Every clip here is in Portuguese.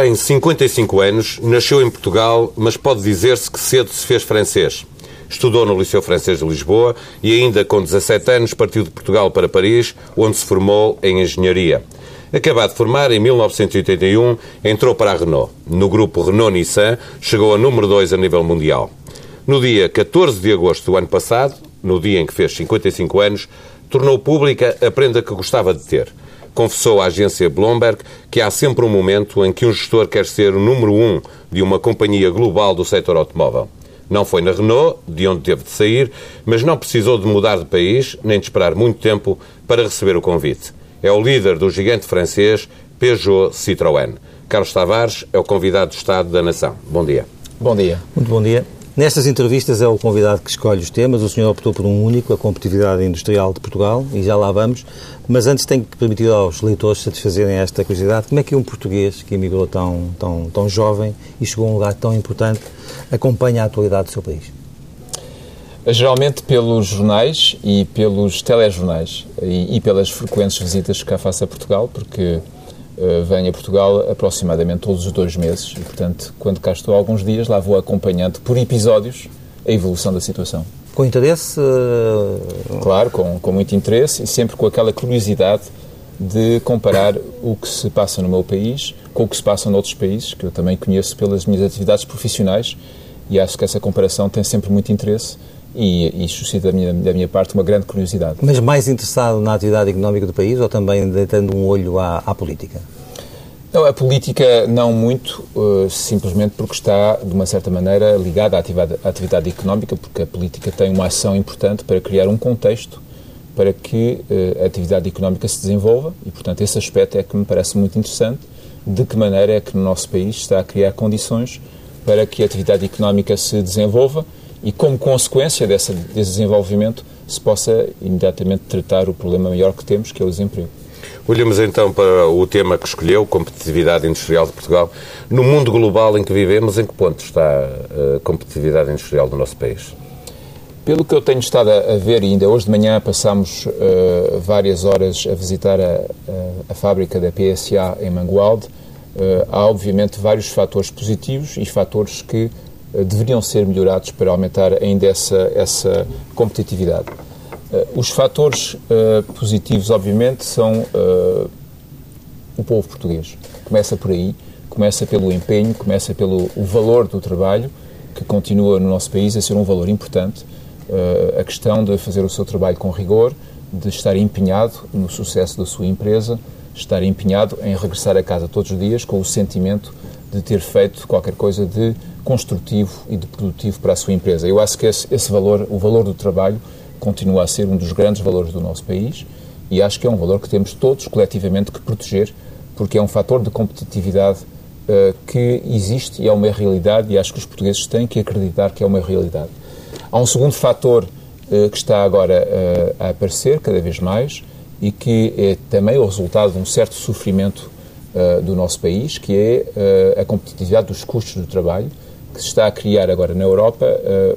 Tem 55 anos, nasceu em Portugal, mas pode dizer-se que cedo se fez francês. Estudou no Liceu Francês de Lisboa e ainda com 17 anos partiu de Portugal para Paris, onde se formou em Engenharia. Acabado de formar, em 1981, entrou para a Renault. No grupo Renault-Nissan, chegou a número 2 a nível mundial. No dia 14 de agosto do ano passado, no dia em que fez 55 anos, tornou pública a prenda que gostava de ter. Confessou à agência Bloomberg que há sempre um momento em que um gestor quer ser o número um de uma companhia global do setor automóvel. Não foi na Renault, de onde teve de sair, mas não precisou de mudar de país nem de esperar muito tempo para receber o convite. É o líder do gigante francês Peugeot Citroën. Carlos Tavares é o convidado de Estado da Nação. Bom dia. Bom dia. Muito bom dia. Nestas entrevistas é o convidado que escolhe os temas. O senhor optou por um único, a competitividade industrial de Portugal, e já lá vamos. Mas antes tenho que permitir aos leitores satisfazerem esta curiosidade. Como é que um português que emigrou tão, tão, tão jovem e chegou a um lugar tão importante acompanha a atualidade do seu país? Geralmente pelos jornais e pelos telejornais e, e pelas frequentes visitas que cá faço a Portugal, porque uh, venho a Portugal aproximadamente todos os dois meses e, portanto, quando cá estou alguns dias, lá vou acompanhando por episódios a evolução da situação. Com interesse? Uh... Claro, com, com muito interesse e sempre com aquela curiosidade de comparar o que se passa no meu país com o que se passa noutros países, que eu também conheço pelas minhas atividades profissionais e acho que essa comparação tem sempre muito interesse e, e suscita da minha, da minha parte uma grande curiosidade. Mas mais interessado na atividade económica do país ou também deitando um olho à, à política? Não, a política não muito, uh, simplesmente porque está, de uma certa maneira, ligada à atividade, à atividade, económica, porque a política tem uma ação importante para criar um contexto para que uh, a atividade económica se desenvolva e, portanto, esse aspecto é que me parece muito interessante, de que maneira é que no nosso país está a criar condições para que a atividade económica se desenvolva e, como consequência dessa, desse desenvolvimento, se possa imediatamente tratar o problema maior que temos, que é o desemprego. Olhamos então para o tema que escolheu, competitividade industrial de Portugal. No mundo global em que vivemos, em que ponto está a competitividade industrial do nosso país? Pelo que eu tenho estado a ver, e ainda hoje de manhã passámos uh, várias horas a visitar a, a, a, fábrica da PSA em Mangualde, uh, há obviamente vários fatores positivos e fatores que deveriam ser melhorados para aumentar ainda essa, essa competitividade. os fatores positivos, obviamente, são o povo português. Começa por aí, começa pelo empenho, começa pelo valor do trabalho, que continua no nosso país a ser um valor importante a questão de fazer o seu trabalho com rigor, de estar empenhado no sucesso da sua empresa, estar empenhado em regressar a casa todos os dias com o sentimento de ter feito qualquer coisa de construtivo e de produtivo para a sua empresa. Eu acho que esse, esse valor, o valor do trabalho, continua a ser um dos grandes valores do nosso país e acho que é um valor que temos todos coletivamente que proteger, porque é um fator de competitividade uh, que existe e é uma realidade e acho que os portugueses têm que acreditar que é uma realidade. Há um segundo fator uh, que está agora uh, a aparecer cada vez mais e que é também o resultado de um certo sofrimento uh, do nosso país, que é a competitividade dos custos do trabalho, que se está a criar agora na Europa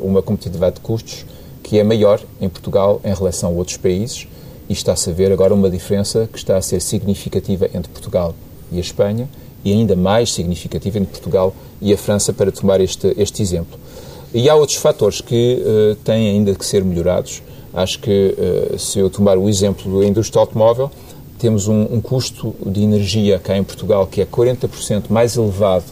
uma competitividade de custos que é maior em Portugal em relação a outros países e está-se a ver agora uma diferença que está a ser significativa entre Portugal e a Espanha e ainda mais significativa entre Portugal e a França, para tomar este, este exemplo. E há outros fatores que uh, têm ainda que ser melhorados. Acho que, uh, se eu tomar o exemplo da indústria automóvel, temos um, um, custo de energia cá em Portugal que é 40% mais elevado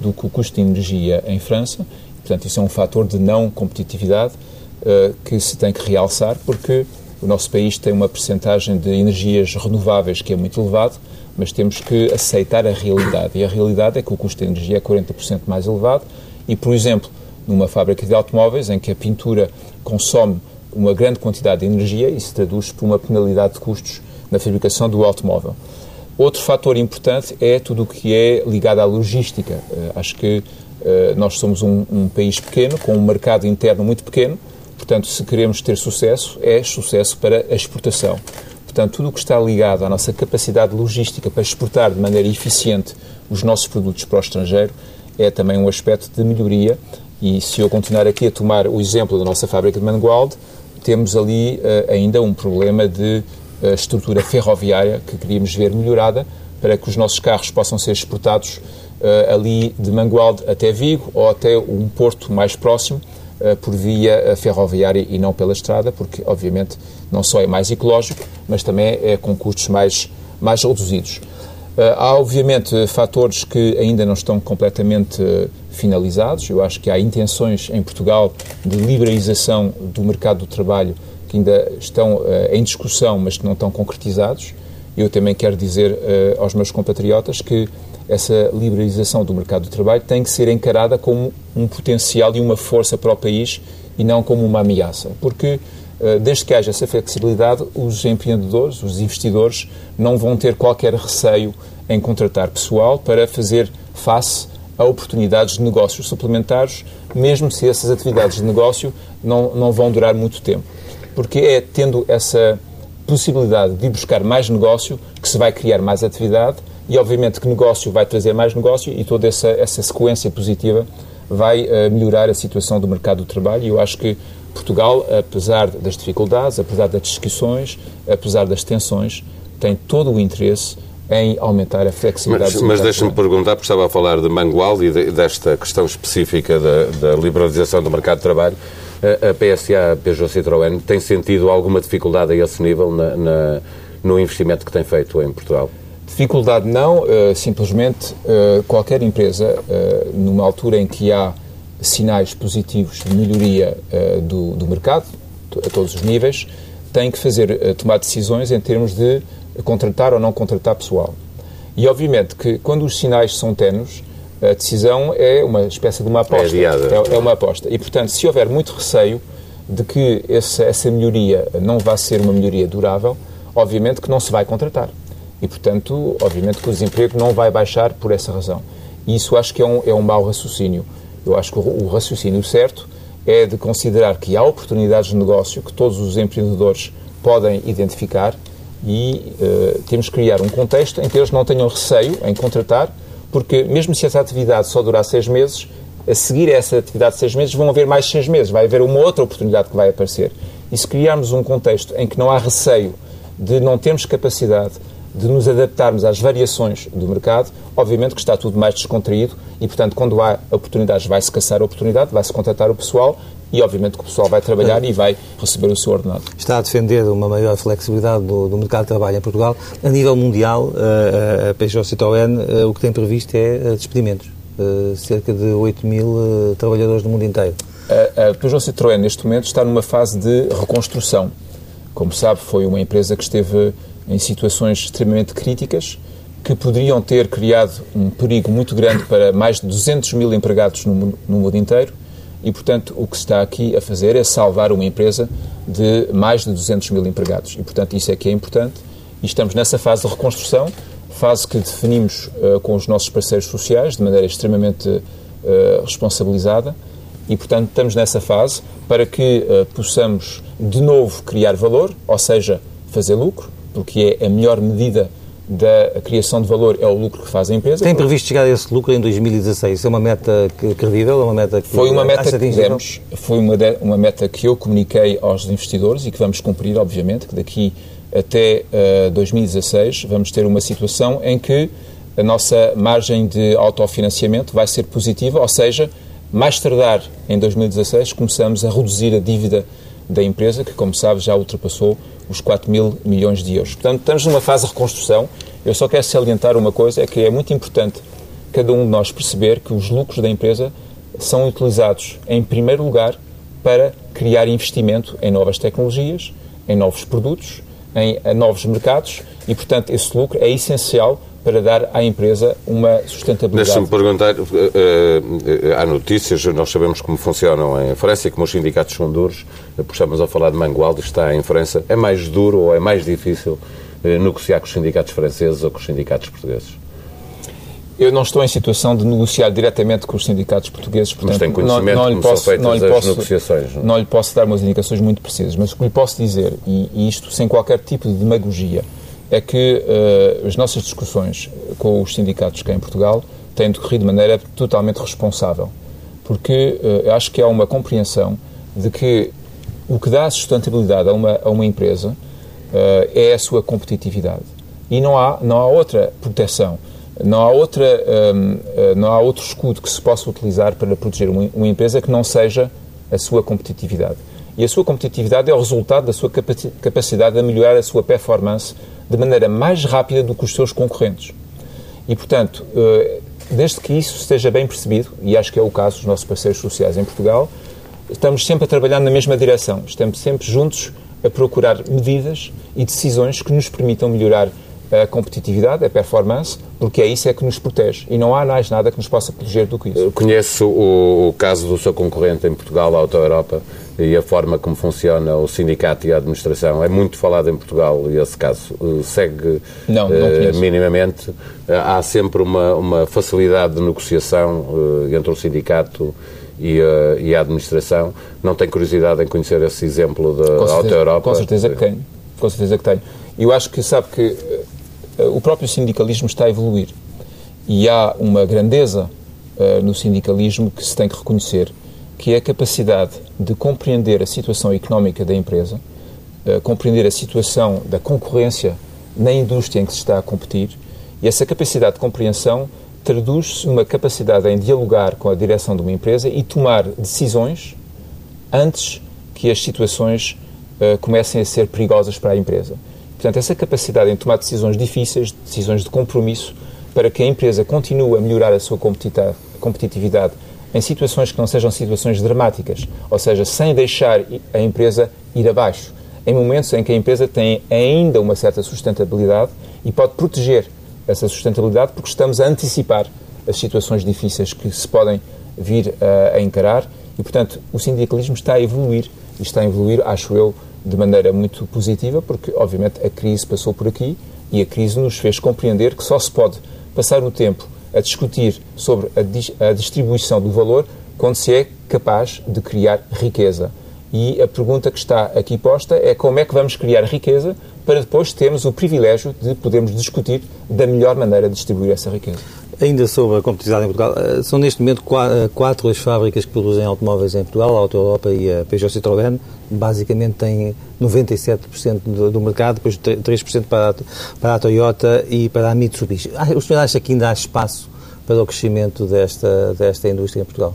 do que o custo de energia em França. Portanto, isso é um fator de não competitividade uh, que se tem que realçar, porque o nosso país tem uma percentagem de energias renováveis que é muito elevado, mas temos que aceitar a realidade. E a realidade é que o custo de energia é 40% mais elevado e, por exemplo, numa fábrica de automóveis em que a pintura consome uma grande quantidade de energia se traduz por uma penalidade de custos na fabricação do automóvel. Outro fator importante é tudo o que é ligado à logística. Uh, acho que uh, nós somos um, um, país pequeno, com um mercado interno muito pequeno, portanto, se queremos ter sucesso, é sucesso para a exportação. Portanto, tudo o que está ligado à nossa capacidade logística para exportar de maneira eficiente os nossos produtos para o estrangeiro é também um aspecto de melhoria e se eu continuar aqui a tomar o exemplo da nossa fábrica de Mangualde, temos ali uh, ainda um problema de uh, estrutura ferroviária que queríamos ver melhorada para que os nossos carros possam ser exportados ali de Mangualde até Vigo ou até um porto mais próximo por via ferroviária e não pela estrada, porque obviamente não só é mais ecológico, mas também é com custos mais, mais reduzidos. Há, obviamente, fatores que ainda não estão completamente finalizados. Eu acho que há intenções em Portugal de liberalização do mercado do trabalho que ainda estão uh, em discussão, mas que não estão concretizados. Eu também quero dizer uh, aos meus compatriotas que essa liberalização do mercado do trabalho tem que ser encarada como um potencial e uma força para o país e não como uma ameaça. Porque, uh, desde que haja essa flexibilidade, os empreendedores, os investidores, não vão ter qualquer receio em contratar pessoal para fazer face a oportunidades de negócios suplementares, mesmo se essas atividades de negócio não, não vão durar muito tempo porque é tendo essa possibilidade de ir buscar mais negócio que se vai criar mais atividade e, obviamente, que negócio vai trazer mais negócio e toda essa, essa sequência positiva vai uh, melhorar a situação do mercado do trabalho. E eu acho que Portugal, apesar das dificuldades, apesar das discussões, apesar das tensões, tem todo o interesse em aumentar a flexibilidade mas, Mas deixa-me perguntar, porque estava a falar de Mangual e de, desta questão específica da, da liberalização do mercado de trabalho a PSA, Peugeot Citroën, tem sentido alguma dificuldade a esse nível na, na, no investimento que tem feito em Portugal? Dificuldade não, uh, simplesmente uh, qualquer empresa, uh, numa altura em que há sinais positivos de melhoria do, do, mercado, a todos os níveis, tem que fazer, tomar decisões em termos de contratar ou não contratar pessoal. E obviamente que quando os sinais são tenos, a decisão é uma espécie de uma aposta. É, é, é uma aposta. E, portanto, se houver muito receio de que essa, essa melhoria não vá ser uma melhoria durável, obviamente que não se vai contratar. E, portanto, obviamente que o desemprego não vai baixar por essa razão. E isso acho que é um, é um mau raciocínio. Eu acho que o, o raciocínio certo é de considerar que há oportunidades de negócio que todos os empreendedores podem identificar e uh, temos que criar um contexto em que eles não tenham receio em contratar porque mesmo se essa atividade só durar seis meses, a seguir a essa atividade de seis meses vão haver mais seis meses, vai haver uma outra oportunidade que vai aparecer. E se criarmos um contexto em que não há receio de não termos capacidade de nos adaptarmos às variações do mercado, obviamente que está tudo mais descontraído e, portanto, quando há oportunidades, vai-se caçar a oportunidade, vai-se contratar o pessoal e, obviamente, que o pessoal vai trabalhar e vai receber o seu ordenado. Está a defender uma maior flexibilidade do, do mercado de trabalho em Portugal. A nível mundial, eh, eh, a Peugeot Citroën, eh, o que tem previsto é despedimentos. Cerca de 8 mil trabalhadores do mundo inteiro. A, a Peugeot Citroën, neste momento, está numa fase de reconstrução. Como sabe, foi uma empresa que esteve em situações extremamente críticas, que poderiam ter criado um perigo muito grande para mais de 200 mil empregados no, no mundo inteiro e, portanto, o que se está aqui a fazer é salvar uma empresa de mais de 200 mil empregados. E, portanto, isso é que é importante. E estamos nessa fase de reconstrução, fase que definimos uh, com os nossos parceiros sociais de maneira extremamente uh, responsabilizada. E, portanto, estamos nessa fase para que uh, possamos de novo criar valor, ou seja, fazer lucro, porque é a melhor medida da criação de valor é o lucro que faz a empresa. Tem previsto chegar a esse lucro em 2016? É uma meta credível? É uma meta que foi uma meta que demos, foi uma, de, uma meta que eu comuniquei aos investidores e que vamos cumprir, obviamente, que daqui até uh, eh, 2016 vamos ter uma situação em que a nossa margem de autofinanciamento vai ser positiva, ou seja, mais tardar em 2016 começamos a reduzir a dívida da empresa, que, como sabe, já ultrapassou os 4 mil milhões de euros. Portanto, estamos numa fase de reconstrução. Eu só quero salientar uma coisa, é que é muito importante cada um de nós perceber que os lucros da empresa são utilizados, em primeiro lugar, para criar investimento em novas tecnologias, em novos produtos, em novos mercados e, portanto, esse lucro é essencial para dar à empresa uma sustentabilidade. Deixa-me perguntar, uh, uh, há notícias, nós sabemos como funcionam em França e como os sindicatos são duros, puxamos a falar de Mangualde, está em França, é mais duro ou é mais difícil negociar com os sindicatos franceses ou com os sindicatos portugueses? Eu não estou em situação de negociar diretamente com os sindicatos portugueses, portanto, mas tem conhecimento não, não lhe posso, não lhe posso, negociações. Não? não lhe posso dar umas indicações muito precisas, mas o que lhe posso dizer, e, e isto sem qualquer tipo de demagogia, é que uh, as nossas discussões com os sindicatos cá em Portugal têm decorrido de maneira totalmente responsável, porque uh, acho que há uma compreensão de que o que dá sustentabilidade a uma, a uma empresa uh, é a sua competitividade. E não há, não há outra proteção Não há, outra, um, não há outro escudo que se possa utilizar para proteger uma, uma empresa que não seja a sua competitividade. E a sua competitividade é o resultado da sua capacidade de melhorar a sua performance de maneira mais rápida do que os seus concorrentes. E, portanto, desde que isso esteja bem percebido, e acho que é o caso dos nossos parceiros sociais em Portugal, estamos sempre a trabalhar na mesma direção. Estamos sempre juntos a procurar medidas e decisões que nos permitam melhorar a competitividade, a performance, porque é isso é que nos protege. E não há mais nada que nos possa proteger do que isso. Conheço o, o caso do seu concorrente em Portugal, a Auto Europa, e a forma como funciona o sindicato e a administração. É muito falado em Portugal e esse caso eh, segue não, não uh, minimamente. Uh, há sempre uma, uma facilidade de negociação entre o sindicato e a, e a, administração. Não tem curiosidade em conhecer esse exemplo da Auto Europa? Com certeza que tenho. Com certeza que tenho. Eu acho que sabe que o próprio sindicalismo está a evoluir e há uma grandeza no sindicalismo que se tem que reconhecer que é a capacidade de compreender a situação económica da empresa, uh, compreender a situação da concorrência na indústria em que se está a competir, e essa capacidade de compreensão traduz-se numa capacidade em dialogar com a direção de uma empresa e tomar decisões antes que as situações uh, comecem a ser perigosas para a empresa. Portanto, essa capacidade em tomar decisões difíceis, decisões de compromisso, para que a empresa continue a melhorar a sua competitividade em situações que não sejam situações dramáticas, ou seja, sem deixar a empresa ir abaixo, em momentos em que a empresa tem ainda uma certa sustentabilidade e pode proteger essa sustentabilidade porque estamos a antecipar as situações difíceis que se podem vir a, a encarar e, portanto, o sindicalismo está a evoluir e está a evoluir, acho eu, de maneira muito positiva, porque, obviamente, a crise passou por aqui e a crise nos fez compreender que só se pode passar o tempo a discutir sobre a, distribuição do valor quando se é capaz de criar riqueza. E a pergunta que está aqui posta é como é que vamos criar riqueza para depois termos o privilégio de podermos discutir da melhor maneira de distribuir essa riqueza. Ainda sobre a competitividade em Portugal, eh, são neste momento eh, quatro as fábricas que produzem automóveis em Portugal, a Auto Europa e a Peugeot Citroën, basicamente têm 97% do, do mercado, depois 3% para a, para a Toyota e para a Mitsubishi. Ah, o senhor acha que ainda há espaço para o crescimento desta, desta indústria em Portugal?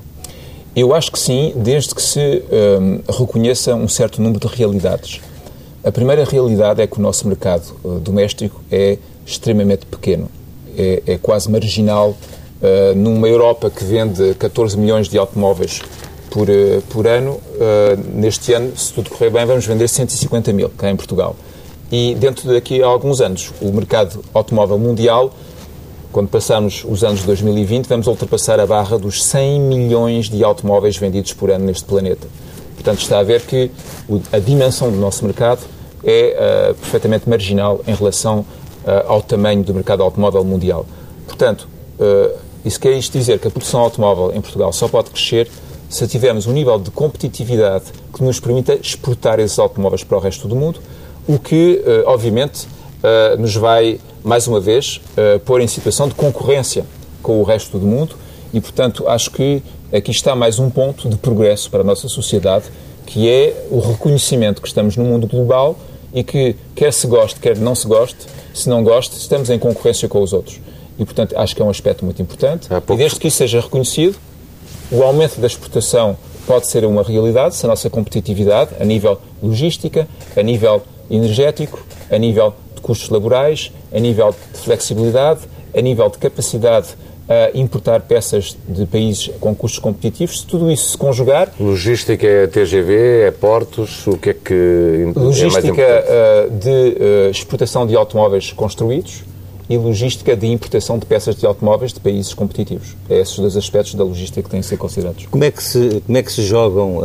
Eu acho que sim, desde que se um, reconheça um certo número de realidades. A primeira realidade é que o nosso mercado uh, doméstico é extremamente pequeno é, é quase marginal uh, numa Europa que vende 14 milhões de automóveis por, uh, por ano. Uh, neste ano, se tudo correr bem, vamos vender 150 mil cá em Portugal. E dentro daqui a alguns anos, o mercado automóvel mundial, quando passarmos os anos de 2020, vamos ultrapassar a barra dos 100 milhões de automóveis vendidos por ano neste planeta. Portanto, está a ver que a dimensão do nosso mercado é uh, perfeitamente marginal em relação ao tamanho do mercado automóvel mundial. Portanto, uh, isso quer isto dizer que a produção automóvel em Portugal só pode crescer se tivermos um nível de competitividade que nos permita exportar esses automóveis para o resto do mundo, o que, uh, obviamente, nos vai, mais uma vez, pôr em situação de concorrência com o resto do mundo e, portanto, acho que aqui está mais um ponto de progresso para a nossa sociedade, que é o reconhecimento que estamos no mundo global e que, quer se goste, quer não se goste, se não goste, estamos em concorrência com os outros. E, portanto, acho que é um aspecto muito importante. E desde que isso seja reconhecido, o aumento da exportação pode ser uma realidade se a nossa competitividade, a nível logística, a nível energético, a nível de custos laborais, a nível de flexibilidade, a nível de capacidade a importar peças de países com custos competitivos, se tudo isso se conjugar... Logística é TGV, é portos, o que é que Logística é de uh, exportação de automóveis construídos e logística de importação de peças de automóveis de países competitivos. É esses dois aspectos da logística que têm que ser considerados. Como é que se, como é que se jogam uh,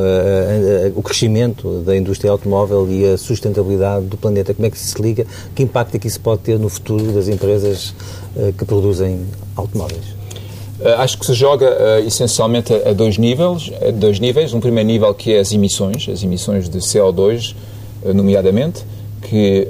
o crescimento da indústria automóvel e a sustentabilidade do planeta? Como é que se liga? Que impacto é que isso pode ter no futuro das empresas que produzem automóveis? Uh, acho que se joga uh, essencialmente a, a, dois níveis, a dois níveis. Um primeiro nível que é as emissões, as emissões de CO2, uh, nomeadamente, que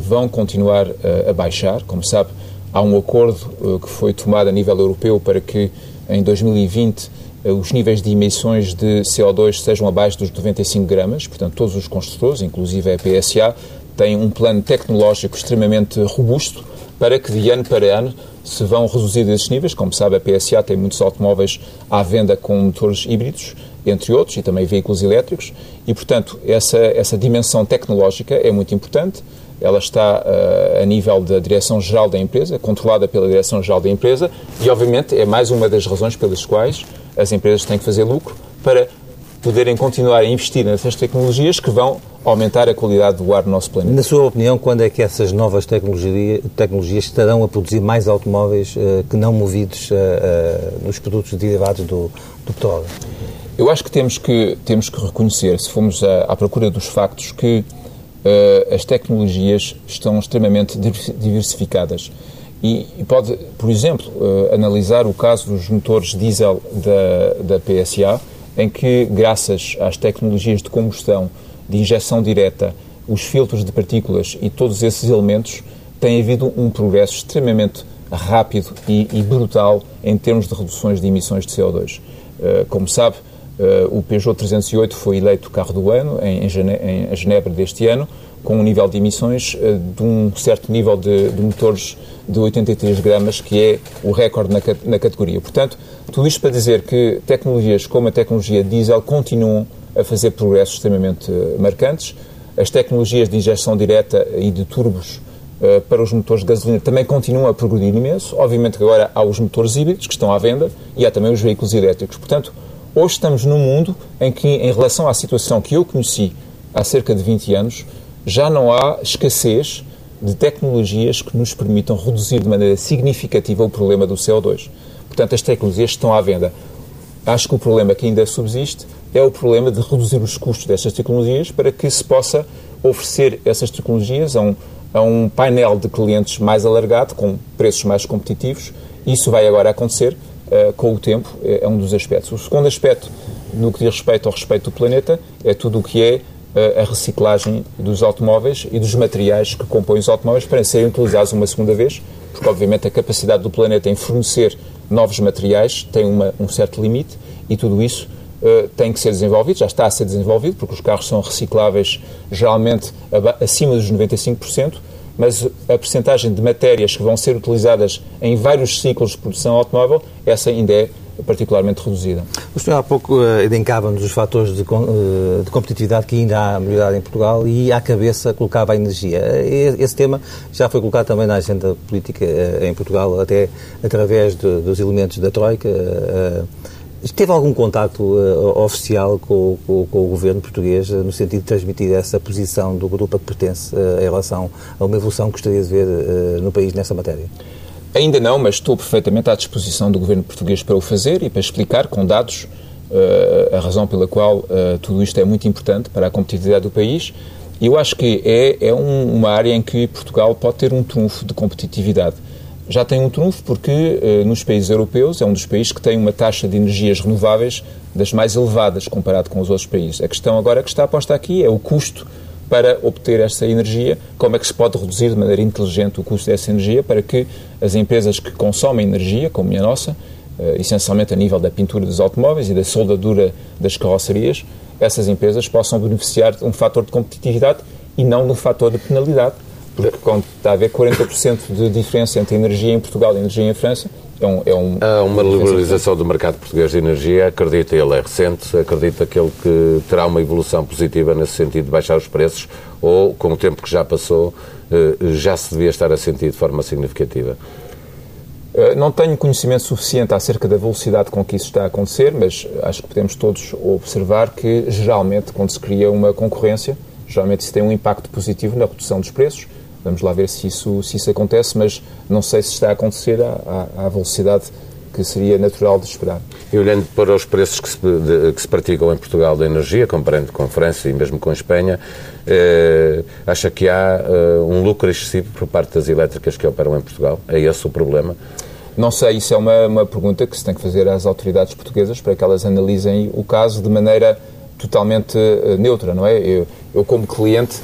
vão continuar a baixar. Como sabe, há um acordo que foi tomado a nível europeu para que em 2020 os níveis de emissões de CO2 sejam abaixo dos 95 gramas. Portanto, todos os construtores, inclusive a PSA, têm um plano tecnológico extremamente robusto para que de ano para ano se vão reduzir esses níveis. Como sabe, a PSA tem muitos automóveis à venda com motores híbridos, entre outros, e também veículos elétricos, e, portanto, essa, essa dimensão tecnológica é muito importante. Ela está uh, a nível da Direção-Geral da empresa, controlada pela Direção-Geral da empresa, e, obviamente, é mais uma das razões pelas quais as empresas têm que fazer lucro para poderem continuar a investir nessas tecnologias que vão aumentar a qualidade do ar no nosso planeta. Na sua opinião, quando é que essas novas tecnologia, tecnologias estarão a produzir mais automóveis uh, que não movidos uh, uh, nos produtos derivados do, do, petróleo? Eu acho que temos que, temos que reconhecer, se formos à, à procura dos factos, que as tecnologias estão extremamente diversificadas. E, e pode, por exemplo, analisar o caso dos motores diesel da, da PSA, em que, graças às tecnologias de combustão de injeção direta, os filtros de partículas e todos esses elementos, tem havido um progresso extremamente rápido e, e brutal em termos de reduções de emissões de CO2. Uh, eh, como sabe, uh, o Peugeot 308 foi eleito carro do ano em, em, Gene em Genebra deste ano, com um nível de emissões uh, de um certo nível de, de, motores de 83 gramas, que é o recorde na, na categoria. Portanto, tudo isto para dizer que tecnologias como a tecnologia diesel continuam a fazer progressos extremamente eh, marcantes. As tecnologias de injeção direta e de turbos uh, para os motores de gasolina também continuam a progredir imenso. Obviamente que agora há os motores híbridos que estão à venda e há também os veículos elétricos. Portanto, hoje estamos num mundo em que, em relação à situação que eu conheci há cerca de 20 anos, já não há escassez de tecnologias que nos permitam reduzir de maneira significativa o problema do CO2. Portanto, as tecnologias estão à venda. Acho que o problema que ainda subsiste é o problema de reduzir os custos dessas tecnologias para que se possa oferecer essas tecnologias a um, a um painel de clientes mais alargado, com preços mais competitivos. Isso vai agora acontecer uh, com o tempo, é, é um dos aspectos. O segundo aspecto, no que diz respeito ao respeito do planeta, é tudo o que é uh, a reciclagem dos automóveis e dos materiais que compõem os automóveis para serem utilizados uma segunda vez, porque obviamente a capacidade do planeta em fornecer novos materiais tem uma, um certo limite e tudo isso uh, tem que ser desenvolvido, já está a ser desenvolvido, porque os carros são recicláveis geralmente acima dos 95%, mas a percentagem de matérias que vão ser utilizadas em vários ciclos de produção automóvel, essa ainda é particularmente reduzida. O senhor há pouco uh, elencava-nos os fatores de, uh, de, competitividade que ainda há melhorado em Portugal e à cabeça colocava a energia. Esse tema já foi colocado também na agenda política uh, em Portugal, até através de, dos elementos da Troika. Teve algum contato uh, oficial com, com, com, o governo português uh, no sentido de transmitir essa posição do grupo a que pertence uh, em relação a uma evolução que gostaria de ver no país nessa matéria? Ainda não, mas estou perfeitamente à disposição do governo português para o fazer e para explicar com dados a razão pela qual tudo isto é muito importante para a competitividade do país. Eu acho que é, é um, uma área em que Portugal pode ter um trunfo de competitividade já tem um trunfo porque eh, nos países europeus é um dos países que tem uma taxa de energias renováveis das mais elevadas comparado com os outros países. A questão agora que está posta aqui é o custo para obter essa energia, como é que se pode reduzir de maneira inteligente o custo dessa energia para que as empresas que consomem energia, como a nossa, eh, essencialmente a nível da pintura dos automóveis e da soldadura das carrocerias, essas empresas possam beneficiar de um fator de competitividade e não de um fator de penalidade, porque quando está a haver 40% de diferença entre energia em Portugal e energia em França, é um, é um, Há uma liberalização do mercado português de energia, acredita ele é recente, acredita que ele que terá uma evolução positiva nesse sentido de baixar os preços ou, com o tempo que já passou, eh, já se devia estar a sentir de forma significativa? Eh, não tenho conhecimento suficiente acerca da velocidade com que isso está a acontecer, mas acho que podemos todos observar que, geralmente, quando se cria uma concorrência, geralmente isso tem um impacto positivo na redução dos preços, Vamos lá ver se isso, se isso acontece, mas não sei se está a acontecer à, à, velocidade que seria natural de esperar. E olhando para os preços que se, de, que se praticam em Portugal da energia, comparando com a França e mesmo com a Espanha, eh, acha que há eh, um lucro excessivo por parte das elétricas que operam em Portugal? É esse o problema? Não sei, isso é uma, uma pergunta que se tem que fazer às autoridades portuguesas para que elas analisem o caso de maneira totalmente uh, neutra, não é? Eu, eu como cliente,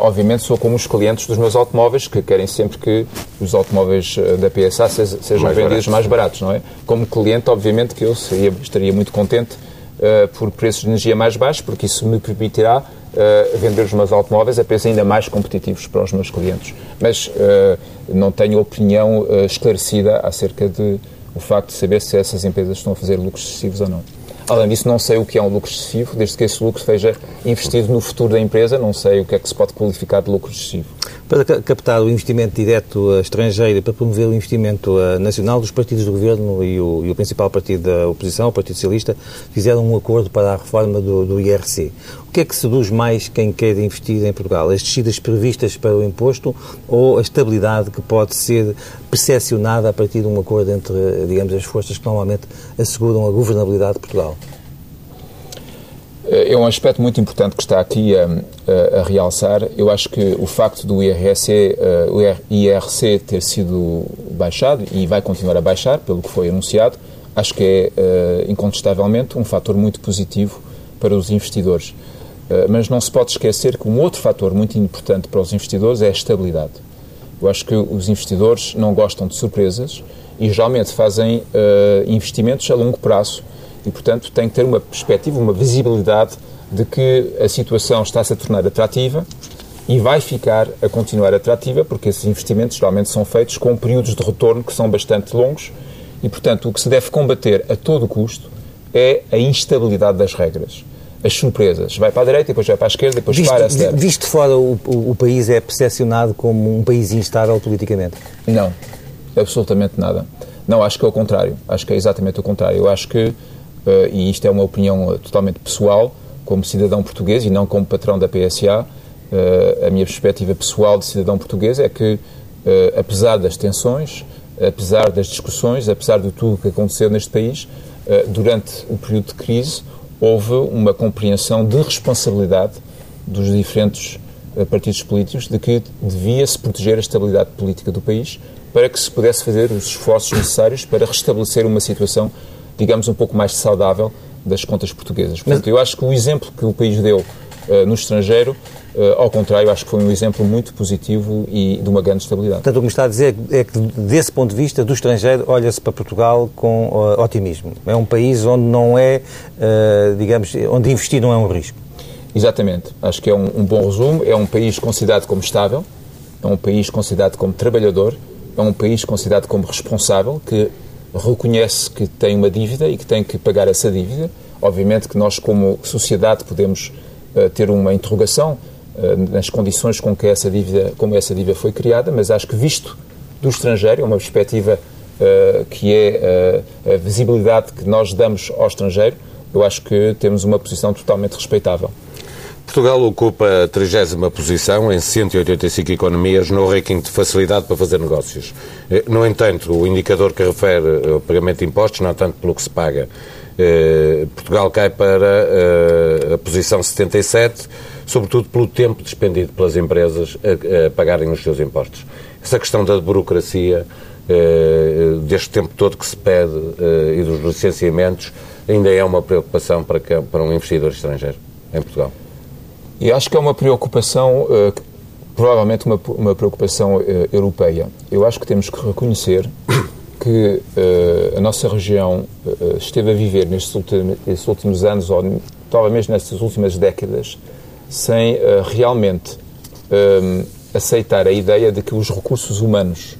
obviamente sou como os clientes dos meus automóveis que querem sempre que os automóveis uh, da PSA sejam, sejam mais vendidos baratos. mais baratos, não é? Como cliente, obviamente que eu seria, estaria muito contente uh, por preços de energia mais baixos, porque isso me permitirá uh, vender os meus automóveis a preços ainda mais competitivos para os meus clientes. Mas uh, não tenho opinião esclarecida acerca de o facto de saber se essas empresas estão a fazer lucros excessivos ou não. Além disso, não sei o que é um lucro excessivo, desde que esse lucro seja investido no futuro da empresa, não sei o que é que se pode qualificar de lucro excessivo. Para captar o investimento direto estrangeiro e para promover o investimento eh, nacional, os partidos do governo e o, e o principal partido da oposição, o Partido Socialista, fizeram um acordo para a reforma do, do IRC. O que é que seduz mais quem quer investir em Portugal? As descidas previstas para o imposto ou a estabilidade que pode ser percepcionada a partir de um acordo entre, digamos, as forças que normalmente asseguram a governabilidade de Portugal? É um aspecto muito importante que está aqui a, a, a realçar. Eu acho que o facto do IRC, uh, eh, o IRC ter sido baixado e vai continuar a baixar, pelo que foi anunciado, acho que é uh, incontestavelmente um fator muito positivo para os investidores. Uh, mas não se pode esquecer que um outro fator muito importante para os investidores é a estabilidade. Eu acho que os investidores não gostam de surpresas e geralmente fazem investimentos a longo prazo e, portanto, tem que ter uma perspectiva, uma visibilidade de que a situação está-se a tornar atrativa e vai ficar a continuar atrativa, porque esses investimentos geralmente são feitos com períodos de retorno que são bastante longos e, portanto, o que se deve combater a todo custo é a instabilidade das regras. As surpresas. Vai para a direita, depois vai para a esquerda, depois visto, para a esquerda. Visto fora, o, o, o país é percepcionado como um país instável politicamente? Não, absolutamente nada. Não, acho que é o contrário. Acho que é exatamente o contrário. Eu acho que e isto é uma opinião eh, totalmente pessoal, como cidadão português e não como patrão da PSA, eh, a minha perspectiva pessoal de cidadão português é que, apesar das tensões, apesar das discussões, apesar de tudo o que aconteceu neste país, durante o período de crise, houve uma compreensão de responsabilidade dos diferentes partidos políticos de que devia-se proteger a estabilidade política do país para que se pudesse fazer os esforços necessários para restabelecer uma situação digamos, um pouco mais saudável das contas portuguesas. Portanto, Mas... eu acho que o exemplo que o país deu uh, no estrangeiro, uh, ao contrário, acho que foi um exemplo muito positivo e de uma grande estabilidade. Portanto, o que me está a dizer é que, desse ponto de vista, do estrangeiro, olha-se para Portugal com uh, otimismo. É um país onde não é, digamos, onde investir não é um risco. Exatamente. Acho que é um, um bom resumo. É um país considerado como estável, é um país considerado como trabalhador, é um país considerado como responsável, que reconhece que tem uma dívida e que tem que pagar essa dívida. Obviamente que nós, como sociedade, podemos uh, ter uma interrogação uh, nas condições com que essa dívida, como essa dívida foi criada, mas acho que visto do estrangeiro, é uma perspectiva uh, que é a visibilidade que nós damos ao estrangeiro, eu acho que temos uma posição totalmente respeitável. Portugal ocupa a 30 posição em 185 economias no ranking de facilidade para fazer negócios. Eh, no entanto, o indicador que refere ao pagamento de impostos, não tanto pelo que se paga, eh, Portugal cai para eh, a posição 77, sobretudo pelo tempo despendido pelas empresas a, pagarem os seus impostos. Essa questão da burocracia, deste tempo todo que se pede e dos licenciamentos, ainda é uma preocupação para, para um investidor estrangeiro em Portugal. E acho que é uma preocupação, uh, provavelmente uma, uma preocupação uh, europeia. Eu acho que temos que reconhecer que uh, a nossa região esteve a viver nestes últimos, nestes últimos anos, ou talvez nestas últimas décadas, sem realmente aceitar a ideia de que os recursos humanos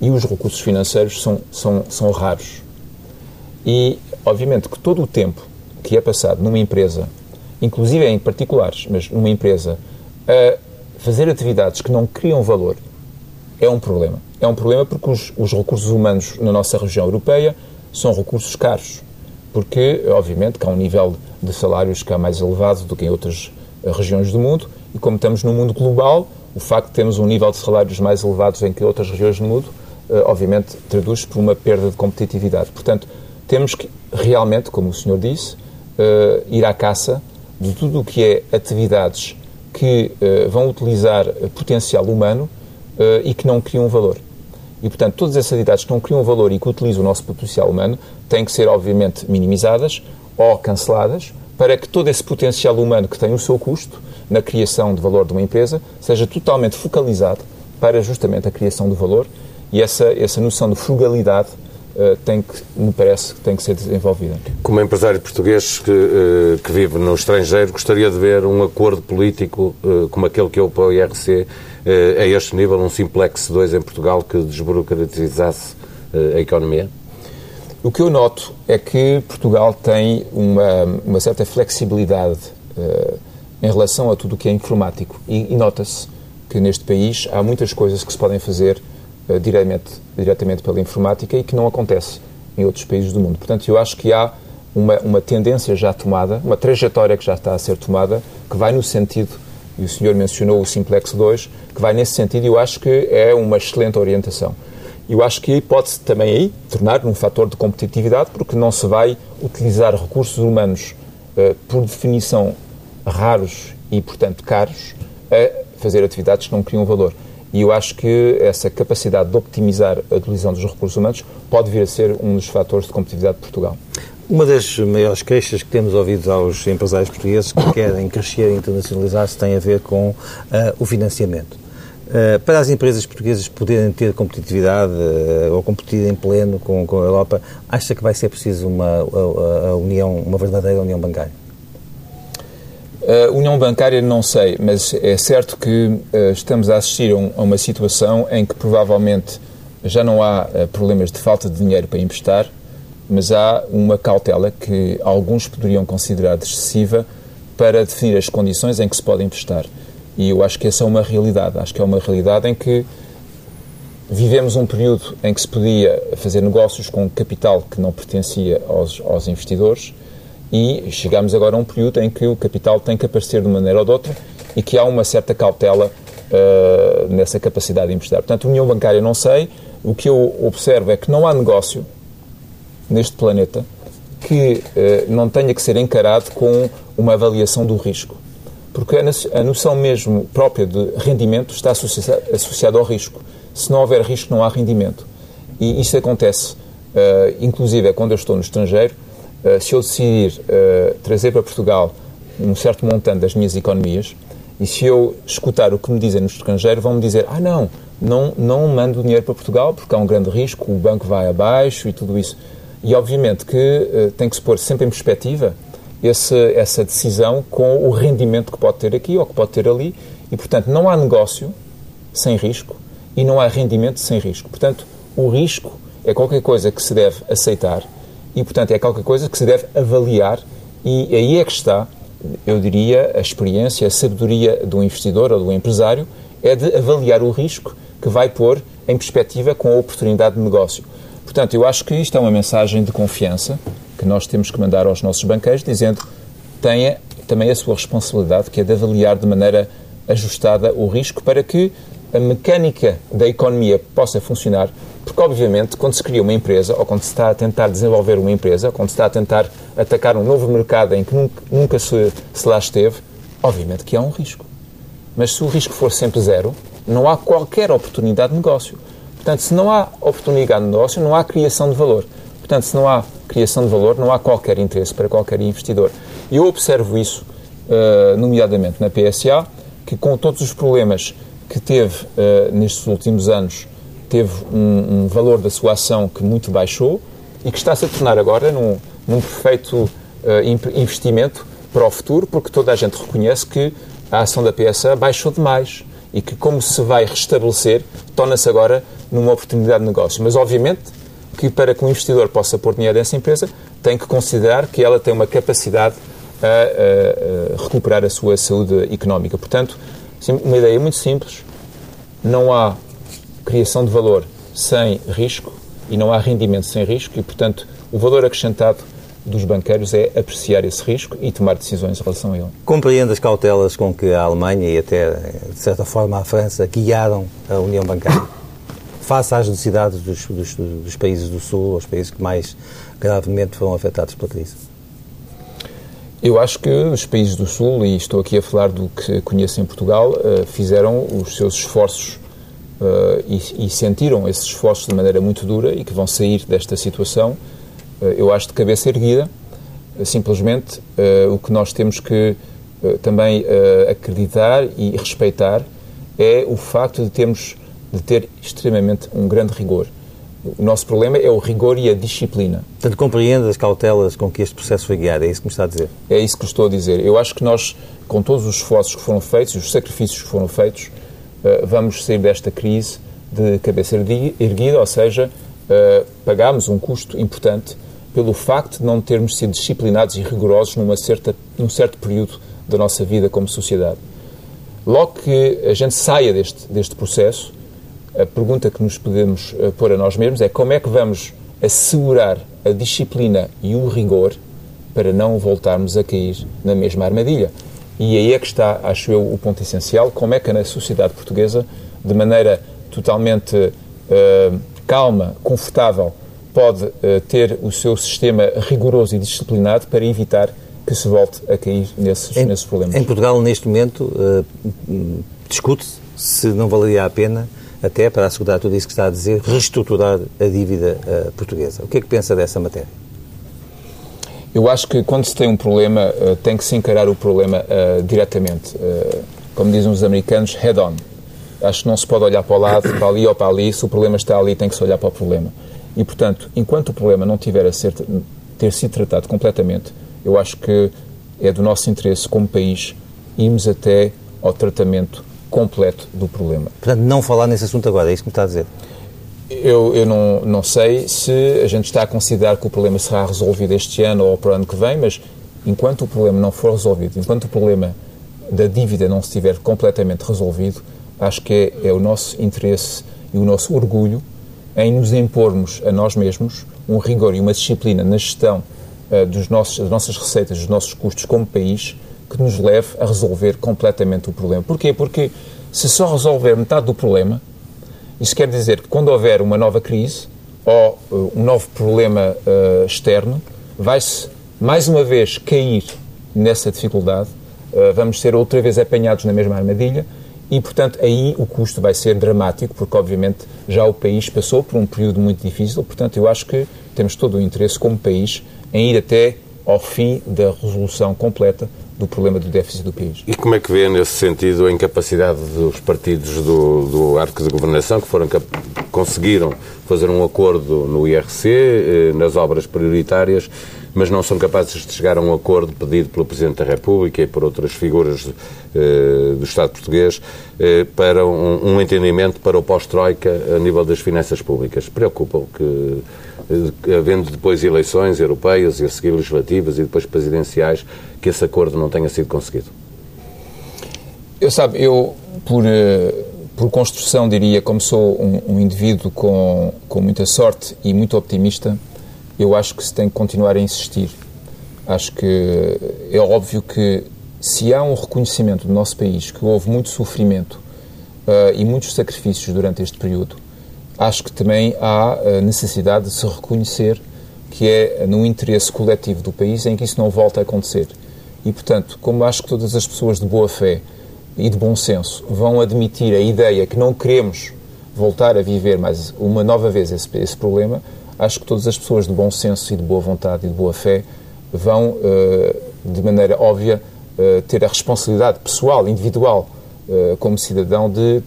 e os recursos financeiros são, são, são raros. E, obviamente, que todo o tempo que é passado numa empresa inclusive em particulares, mas numa empresa, a fazer atividades que não criam valor é um problema. É um problema porque os, os recursos humanos na nossa região europeia são recursos caros. Porque, obviamente, que há um nível de salários que é mais elevado do que em outras eh, regiões do mundo, e como estamos num mundo global, o facto de termos um nível de salários mais elevados em que outras regiões do mundo, eh, obviamente, traduz por uma perda de competitividade. Portanto, temos que realmente, como o senhor disse, eh, ir à caça de tudo o que é atividades que uh, vão utilizar potencial humano uh, e que não criam valor. E, portanto, todas essas atividades que não criam valor e que utilizam o nosso potencial humano têm que ser, obviamente, minimizadas ou canceladas para que todo esse potencial humano que tem o seu custo na criação de valor de uma empresa seja totalmente focalizado para justamente a criação de valor e essa, essa noção de frugalidade tem que, me parece que tem que ser desenvolvida. Como empresário português que, que vive no estrangeiro, gostaria de ver um acordo político como aquele que houve para o IRC a este nível, um Simplex 2 em Portugal que desburocratizasse a economia? O que eu noto é que Portugal tem uma, uma certa flexibilidade em relação a tudo o que é informático. E, e nota-se que neste país há muitas coisas que se podem fazer diretamente, diretamente pela informática e que não acontece em outros países do mundo. Portanto, eu acho que há uma, uma tendência já tomada, uma trajetória que já está a ser tomada, que vai no sentido, e o senhor mencionou o Simplex 2, que vai nesse sentido e eu acho que é uma excelente orientação eu acho que pode-se também aí tornar um fator de competitividade, porque não se vai utilizar recursos humanos, uh, por definição, raros e, portanto, caros, a fazer atividades que não criam valor. E eu acho que essa capacidade de optimizar a utilização dos recursos humanos pode vir a ser um dos fatores de competitividade de Portugal. Uma das maiores queixas que temos ouvido aos empresários portugueses que querem crescer e internacionalizar-se tem a ver com uh, o financiamento. Uh, para as empresas portuguesas poderem ter competitividade uh, ou competir em pleno com, com a Europa, acha que vai ser preciso uma a, a união, uma verdadeira união bancária? A união bancária não sei, mas é certo que uh, estamos a assistir a, um, a, uma situação em que provavelmente já não há problemas de falta de dinheiro para emprestar, mas há uma cautela que alguns poderiam considerar excessiva para definir as condições em que se pode emprestar. E eu acho que essa é uma realidade. Acho que é uma realidade em que vivemos um período em que se podia fazer negócios com capital que não pertencia aos, aos investidores e chegamos agora a um período em que o capital tem que aparecer de uma maneira ou de outra e que há uma certa cautela uh, nessa capacidade de emprestar. Portanto, União Bancária não sei. O que eu observo é que não há negócio neste planeta que uh, não tenha que ser encarado com uma avaliação do risco porque a noção mesmo própria de rendimento está associada ao risco. Se não houver risco, não há rendimento. E isso acontece, uh, inclusive, é quando eu estou no estrangeiro, se eu decidir uh, trazer para Portugal um certo montante das minhas economias, e se eu escutar o que me dizem no estrangeiro, vão-me dizer: ah, não, não, não mando dinheiro para Portugal porque há um grande risco, o banco vai abaixo e tudo isso. E obviamente que tem que se pôr sempre em perspectiva esse, essa decisão com o rendimento que pode ter aqui ou que pode ter ali. E, portanto, não há negócio sem risco e não há rendimento sem risco. Portanto, o risco é qualquer coisa que se deve aceitar e, portanto, é qualquer coisa que se deve avaliar. E aí é que está, eu diria, a experiência, a sabedoria do investidor ou do empresário é de avaliar o risco que vai pôr em perspectiva com a oportunidade de negócio. Portanto, eu acho que isto é uma mensagem de confiança que nós temos que mandar aos nossos banqueiros, dizendo tenha também a sua responsabilidade, que é de avaliar de maneira ajustada o risco para que a mecânica da economia possa funcionar, porque obviamente quando se cria uma empresa ou quando se está a tentar desenvolver uma empresa, quando se está a tentar atacar um novo mercado em que nunca, nunca se, se lá esteve, obviamente que há um risco. Mas se o risco for sempre zero, não há qualquer oportunidade de negócio. Portanto, se não há oportunidade de negócio, não há criação de valor. Portanto, se não há criação de valor, não há qualquer interesse para qualquer investidor. Eu observo isso, uh, nomeadamente na PSA, que com todos os problemas que teve uh, nestes últimos anos, teve um, um, valor da sua ação que muito baixou e que está-se a tornar agora num, num perfeito uh, investimento para o futuro, porque toda a gente reconhece que a ação da PSA baixou demais e que, como se vai restabelecer, torna-se agora numa oportunidade de negócio. Mas, obviamente, que para que um investidor possa pôr dinheiro nessa empresa, tem que considerar que ela tem uma capacidade a, a, a recuperar a sua saúde económica. Portanto, uma ideia muito simples: não há criação de valor sem risco e não há rendimento sem risco, e, portanto, o valor acrescentado dos banqueiros é apreciar esse risco e tomar decisões em relação a ele. Compreende as cautelas com que a Alemanha e até, de certa forma, a França guiaram a União Bancária? face às necessidades dos, dos, dos países do Sul, os países que mais gravemente foram afetados pela crise? Eu acho que os países do Sul, e estou aqui a falar do que conheço em Portugal, eh, fizeram os seus esforços eh, e, sentiram esses esforços de maneira muito dura e que vão sair desta situação, eh, eu acho, de cabeça erguida. Simplesmente o que nós temos que também acreditar e respeitar é o facto de termos de ter extremamente um grande rigor. O nosso problema é o rigor e a disciplina. Portanto, compreende as cautelas com que este processo foi guiado, é isso que me está a dizer? É isso que estou a dizer. Eu acho que nós, com todos os esforços que foram feitos, os sacrifícios que foram feitos, vamos sair desta crise de cabeça erguida, ou seja, uh, pagámos um custo importante pelo facto de não termos sido disciplinados e rigorosos numa certa, num certo período da nossa vida como sociedade. Logo que a gente saia deste, deste processo, a pergunta que nos podemos uh, pôr a nós mesmos é como é que vamos assegurar a disciplina e o rigor para não voltarmos a cair na mesma armadilha. E aí é que está, acho eu, o ponto essencial, como é que na sociedade portuguesa, de maneira totalmente uh, calma, confortável, pode uh, ter o seu sistema rigoroso e disciplinado para evitar que se volte a cair nesses, em, nesses problemas. Em Portugal, neste momento, uh, discute-se se não valeria a pena, até para assegurar tudo isso que está a dizer, reestruturar a dívida portuguesa. O que é que pensa dessa matéria? Eu acho que quando se tem um problema, uh, tem que se encarar o problema diretamente. como dizem os americanos, head-on. Acho que não se pode olhar para o lado, para ali ou para ali. Se o problema está ali, tem que se olhar para o problema. E, portanto, enquanto o problema não tiver a ser, ter sido tratado completamente, eu acho que é do nosso interesse como país irmos até ao tratamento completo do problema. Portanto, não falar nesse assunto agora, é isso que me está a dizer? Eu, eu não, não sei se a gente está a considerar que o problema será resolvido este ano ou para o ano que vem, mas enquanto o problema não for resolvido, enquanto o problema da dívida não estiver completamente resolvido, acho que é, é o nosso interesse e o nosso orgulho em nos impormos a nós mesmos um rigor e uma disciplina na gestão uh, dos nossos, das nossas receitas, dos nossos custos como país, que nos leve a resolver completamente o problema. Porquê? Porque se só resolver metade do problema, isso quer dizer que quando houver uma nova crise ou uh, um novo problema uh, externo, vai-se mais uma vez cair nessa dificuldade, vamos ser outra vez apanhados na mesma armadilha e, portanto, aí o custo vai ser dramático, porque, obviamente, já o país passou por um período muito difícil. Portanto, eu acho que temos todo o interesse, como país, em ir até ao fim da resolução completa do problema do déficit do país. E como é que vê, nesse sentido, a incapacidade dos partidos do, do arco de governação, que foram conseguiram fazer um acordo no IRC, eh, nas obras prioritárias, mas não são capazes de chegar a um acordo pedido pelo Presidente da República e por outras figuras eh, do Estado português eh, para um, um, entendimento para o pós-Troika a nível das finanças públicas. Preocupa que, havendo depois eleições europeias e a seguir legislativas e depois presidenciais, que esse acordo não tenha sido conseguido? Eu sabe, eu por, eh, por construção diria, como sou um, um indivíduo com, com muita sorte e muito optimista, eu acho que se tem que continuar a insistir. Acho que é óbvio que se há um reconhecimento do nosso país que houve muito sofrimento uh, e muitos sacrifícios durante este período, acho que também há a necessidade de se reconhecer que é no interesse coletivo do país em que isso não volta a acontecer. E, portanto, como acho que todas as pessoas de boa fé e de bom senso vão admitir a ideia que não queremos voltar a viver mais uma nova vez esse, esse problema, acho que todas as pessoas de bom senso e de boa vontade e de boa fé vão, uh, de maneira óbvia, uh, ter a responsabilidade pessoal, individual, como cidadão, de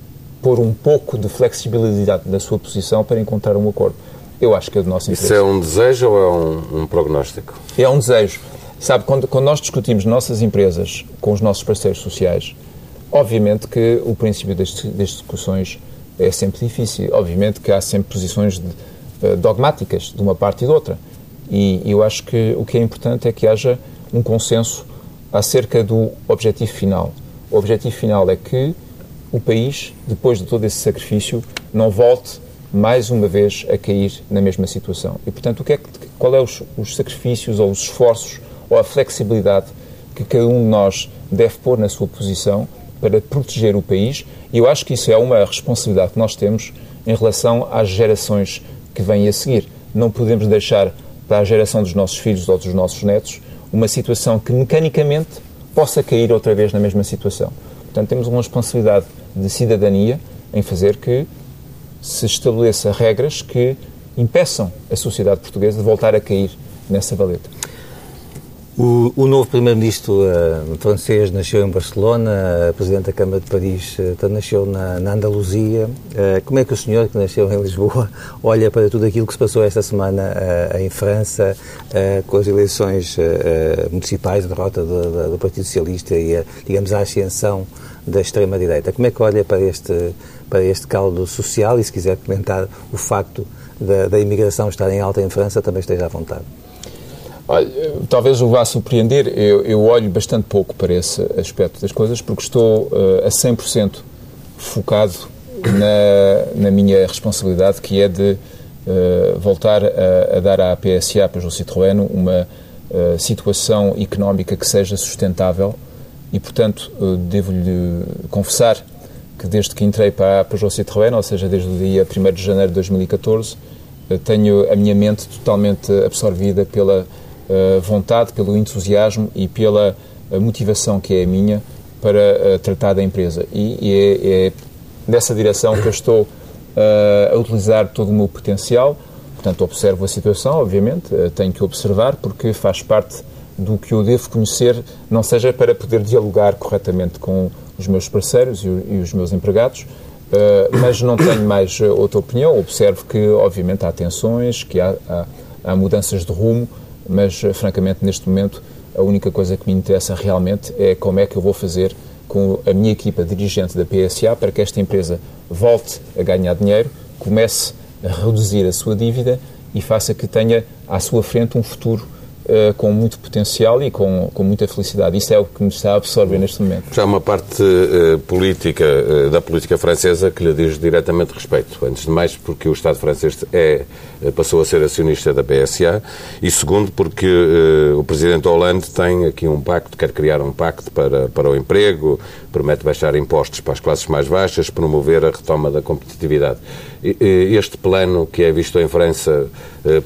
pôr um pouco de flexibilidade na sua posição para encontrar um acordo. Eu acho que é do nosso interesse. Isso é um desejo ou é um, um prognóstico? É um desejo. Sabe, quando, quando nós discutimos nossas empresas com os nossos parceiros sociais, obviamente que o princípio das, das discussões é sempre difícil. Obviamente que há sempre posições de, uh, dogmáticas de uma parte e de outra. E, e eu acho que o que é importante é que haja um consenso acerca do objetivo final. O objetivo final é que o país, depois de todo esse sacrifício, não volte mais uma vez a cair na mesma situação. E, portanto, o que é, qual é os, os sacrifícios ou os esforços ou a flexibilidade que cada um de nós deve pôr na sua posição para proteger o país. E eu acho que isso é uma responsabilidade que nós temos em relação às gerações que vêm a seguir. Não podemos deixar para a geração dos nossos filhos ou dos nossos netos uma situação que mecanicamente possa cair outra vez na mesma situação. Portanto, temos uma responsabilidade de cidadania em fazer que se estabeleça regras que impeçam a sociedade portuguesa de voltar a cair nessa valeta. O, o novo primeiro-ministro uh, francês nasceu em Barcelona, a presidente da Câmara de Paris uh, nasceu na, na Andaluzia. Uh, como é que o senhor, que nasceu em Lisboa, olha para tudo aquilo que se passou esta semana em França, com as eleições municipais, a derrota do, do, do, Partido Socialista e, a, digamos, a ascensão da extrema-direita? Como é que olha para este, para este caldo social e, se quiser comentar, o facto da, da imigração estar em alta em França, também esteja à vontade? Olha, talvez o vá surpreender, eu, eu, olho bastante pouco para esse aspecto das coisas porque estou uh, a 100% focado na, na minha responsabilidade, que é de uh, voltar a, a, dar à PSA, o Citroën, uma uh, situação económica que seja sustentável. E, portanto, devo-lhe confessar que desde que entrei para a Peugeot Citroën, ou seja, desde o dia 1 de janeiro de 2014, tenho a minha mente totalmente absorvida pela vontade, pelo entusiasmo e pela eh, motivação que é a minha para uh, tratar da empresa. E, e é, é, nessa direção que eu estou a utilizar todo o meu potencial. Portanto, observo a situação, obviamente, tenho que observar porque faz parte do que eu devo conhecer, não seja para poder dialogar corretamente com os meus parceiros e, os meus empregados, mas não tenho mais outra opinião. Observo que, obviamente, há tensões, que há, há, há mudanças de rumo, mas eh, francamente neste momento a única coisa que me interessa realmente é como é que eu vou fazer com a minha equipa dirigente da PSA para que esta empresa volte a ganhar dinheiro, comece a reduzir a sua dívida e faça que tenha à sua frente um futuro uh, com muito potencial e com, com muita felicidade. Isso é o que me está a absorver neste momento. Já uma parte uh, política uh, da política francesa que lhe diz diretamente respeito. Antes de mais, porque o Estado francês é, passou a ser acionista da PSA e, segundo, porque o Presidente Hollande tem aqui um pacto, quer criar um pacto para, para o emprego, promete baixar impostos para as classes mais baixas, promover a retoma da competitividade. Este plano que é visto em França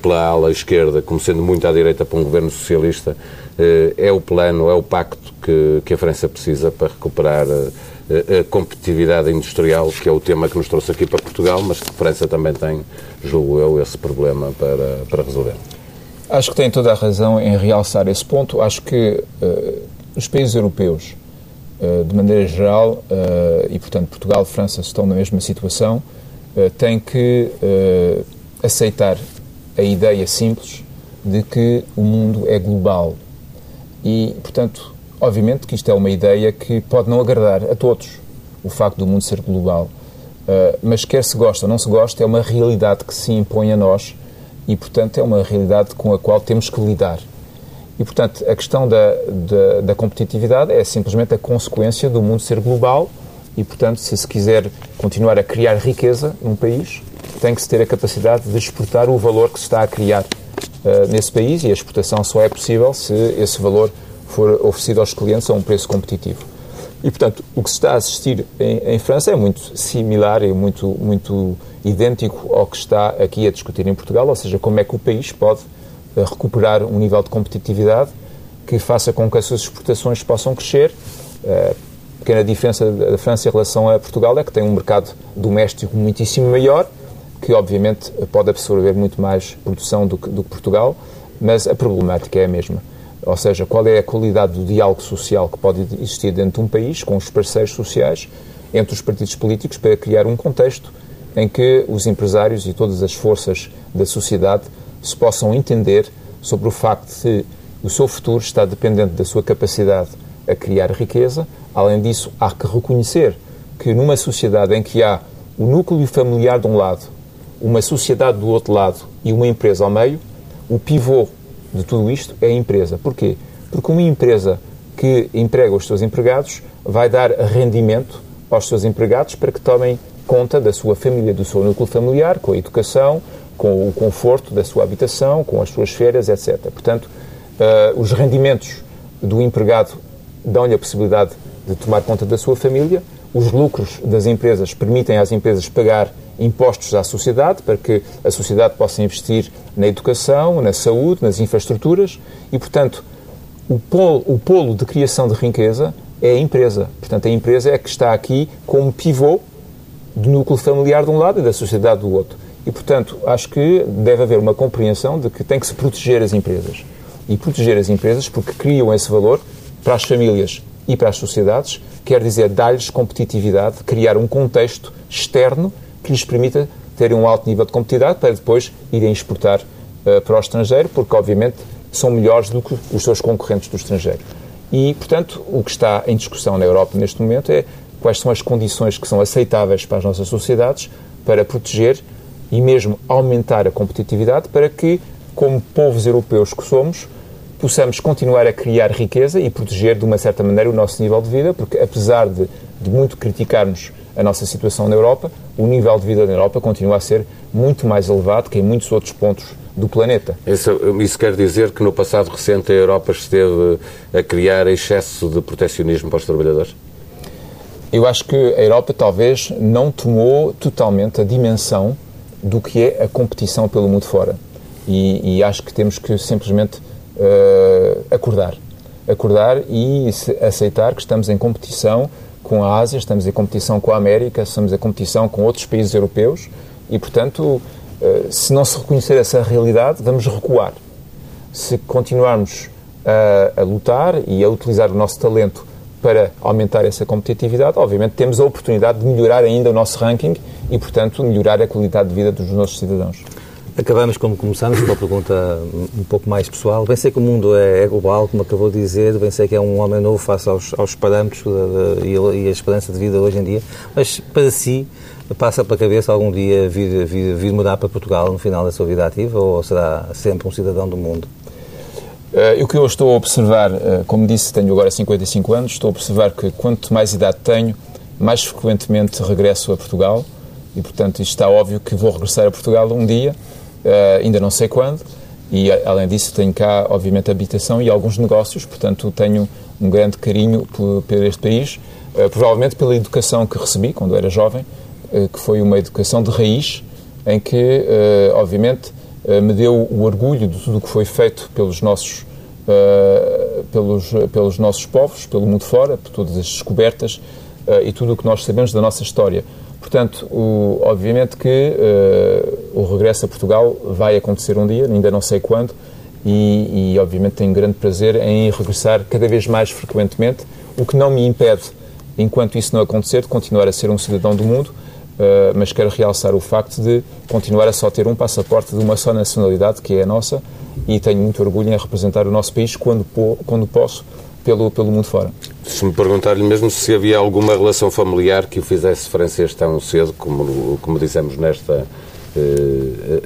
pela ala esquerda como sendo muito à direita para um governo socialista, eh, é o plano, é o pacto que, que a França precisa para recuperar eh, a competitividade industrial, que é o tema que nos trouxe aqui para Portugal, mas que a França também tem, julgo eu, esse problema para, para resolver. Acho que tem toda a razão em realçar esse ponto. Acho que uh, os países europeus, de maneira geral, e portanto Portugal e França estão na mesma situação, têm que aceitar a ideia simples de que o mundo é global. E, portanto, obviamente que isto é uma ideia que pode não agradar a todos, o facto do mundo ser global. Uh, mas quer se gosta ou não se gosta, é uma realidade que se impõe a nós e, portanto, é uma realidade com a qual temos que lidar. E, portanto, a questão da, da, da competitividade é simplesmente a consequência do mundo ser global e, portanto, se se quiser continuar a criar riqueza num país, tem que se ter a capacidade de exportar o valor que se está a criar uh, nesse país e a exportação só é possível se esse valor for oferecido aos clientes a um preço competitivo. E, portanto, o que se está a assistir em, em, França é muito similar e muito, muito idêntico ao que está aqui a discutir em Portugal, ou seja, como é que o país pode uh, recuperar um nível de competitividade que faça com que as suas exportações possam crescer. Uh, a pequena diferença da França em relação a Portugal é que tem um mercado doméstico muitíssimo maior que obviamente pode absorver muito mais produção do que, do que Portugal, mas a problemática é a mesma. Ou seja, qual é a qualidade do diálogo social que pode existir dentro de um país com os parceiros sociais, entre os partidos políticos, para criar um contexto em que os empresários e todas as forças da sociedade se possam entender sobre o facto de o seu futuro está dependente da sua capacidade a criar riqueza. Além disso, há que reconhecer que numa sociedade em que há o núcleo familiar de um lado uma sociedade do outro lado e uma empresa ao meio, o pivô de tudo isto é a empresa. Porquê? Porque uma empresa que emprega os seus empregados vai dar rendimento aos seus empregados para que tomem conta da sua família, do seu núcleo familiar, com a educação, com o conforto da sua habitação, com as suas férias, etc. Portanto, uh, os rendimentos do empregado dão-lhe a possibilidade de tomar conta da sua família, os lucros das empresas permitem às empresas pagar impostos à sociedade para que a sociedade possa investir na educação, na saúde, nas infraestruturas e, portanto, o polo, o polo de criação de riqueza é a empresa. Portanto, a empresa é que está aqui como pivô do núcleo familiar de um lado e da sociedade do outro. E, portanto, acho que deve haver uma compreensão de que tem que se proteger as empresas. e proteger as empresas porque criam esse valor para as famílias e para as sociedades, quer dizer, dar-lhes competitividade, criar um contexto externo que lhes permita terem um alto nível de competitividade para depois irem exportar uh, para o estrangeiro, porque obviamente são melhores do que os seus concorrentes do estrangeiro. E, portanto, o que está em discussão na Europa neste momento é quais são as condições que são aceitáveis para as nossas sociedades para proteger e mesmo aumentar a competitividade para que, como povos europeus que somos, possamos continuar a criar riqueza e proteger de uma certa maneira o nosso nível de vida, porque apesar de, de muito criticarmos a nossa situação na Europa, o nível de vida na Europa continua a ser muito mais elevado que em muitos outros pontos do planeta. Isso, isso, quer dizer que no passado recente a Europa esteve a criar excesso de protecionismo para os trabalhadores? Eu acho que a Europa talvez não tomou totalmente a dimensão do que é a competição pelo mundo fora. E, e acho que temos que simplesmente uh, acordar. Acordar e aceitar que estamos em competição com a Ásia, estamos em competição com a América, estamos em competição com outros países europeus e, portanto, uh, se não se reconhecer essa realidade, vamos recuar. Se continuarmos a, a lutar e a utilizar o nosso talento para aumentar essa competitividade, obviamente temos a oportunidade de melhorar ainda o nosso ranking e, portanto, melhorar a qualidade de vida dos nossos cidadãos. Acabamos como começamos com uma pergunta um pouco mais pessoal. Bem sei que o mundo é, é global, como acabou de dizer, bem sei que é um homem novo face aos, aos parâmetros de, de, e a esperança de vida hoje em dia, mas para si passa pela cabeça algum dia vir, vir, vir mudar para Portugal no final da sua vida ativa ou será sempre um cidadão do mundo? Uh, o que eu estou a observar, uh, como disse, tenho agora 55 anos, estou a observar que quanto mais idade tenho, mais frequentemente regresso a Portugal e, portanto, está óbvio que vou regressar a Portugal um dia ainda não sei quando, e além disso tenho cá, obviamente, habitação e alguns negócios, portanto tenho um grande carinho por, por este país, uh, provavelmente pela educação que recebi quando era jovem, uh, que foi uma educação de raiz, em que, obviamente, me deu o orgulho de tudo o que foi feito pelos nossos, pelos, pelos nossos povos, pelo mundo fora, por todas as descobertas e tudo o que nós sabemos da nossa história. Portanto, o, obviamente que uh, o regresso a Portugal vai acontecer um dia, ainda não sei quando, e, e, obviamente tenho grande prazer em regressar cada vez mais frequentemente, o que não me impede, enquanto isso não acontecer, de continuar a ser um cidadão do mundo, uh, mas quero realçar o facto de continuar a só ter um passaporte de uma só nacionalidade, que é a nossa, e tenho muito orgulho em representar o nosso país quando, quando posso pelo, pelo mundo fora. Se me perguntar-lhe mesmo se havia alguma relação familiar que o fizesse francês tão cedo, como, como dissemos nesta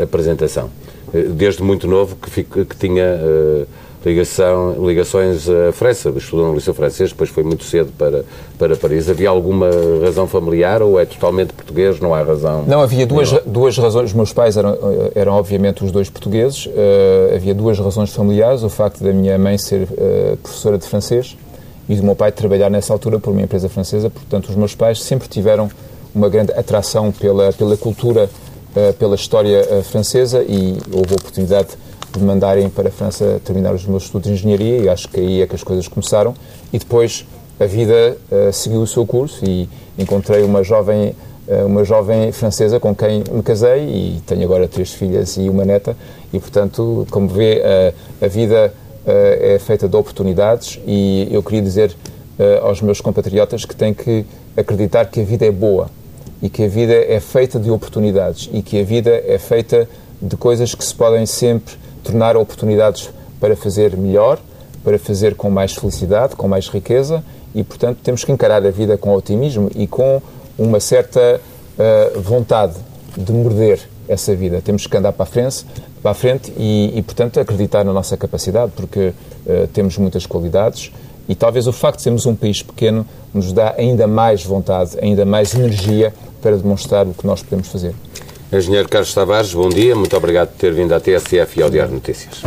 apresentação. Eh, desde muito novo que, fico, que tinha uh, ligação, ligações à França, estudou no Liceu Francês, depois foi muito cedo para, para Paris. Havia alguma razão familiar ou é totalmente português, não há razão? Não, havia duas, duas razões. Os meus pais eram, eram obviamente os dois portugueses. Uh, havia duas razões familiares. O facto da minha mãe ser uh, professora de francês e do meu pai trabalhar nessa altura por uma empresa francesa. Portanto, os meus pais sempre tiveram uma grande atração pela, pela cultura, uh, pela história francesa e houve a oportunidade de me mandarem para a França terminar os meus estudos de engenharia e acho que aí é que as coisas começaram. E depois a vida uh, seguiu o seu curso e encontrei uma jovem uh, uma jovem francesa com quem me casei e tenho agora três filhas e uma neta e portanto como vê uh, a vida é feita de oportunidades e eu queria dizer aos meus compatriotas que têm que acreditar que a vida é boa e que a vida é feita de oportunidades e que a vida é feita de coisas que se podem sempre tornar oportunidades para fazer melhor, para fazer com mais felicidade, com mais riqueza e, portanto, temos que encarar a vida com otimismo e com uma certa uh, vontade de morder essa vida. Temos que andar para a frente, para a frente e, e portanto, acreditar na nossa capacidade, porque uh, temos muitas qualidades e talvez o facto de sermos um país pequeno nos dá ainda mais vontade, ainda mais energia para demonstrar o que nós podemos fazer. Engenheiro Carlos Tavares, bom dia. Muito obrigado por ter vindo à TSF e ao Diário Notícias.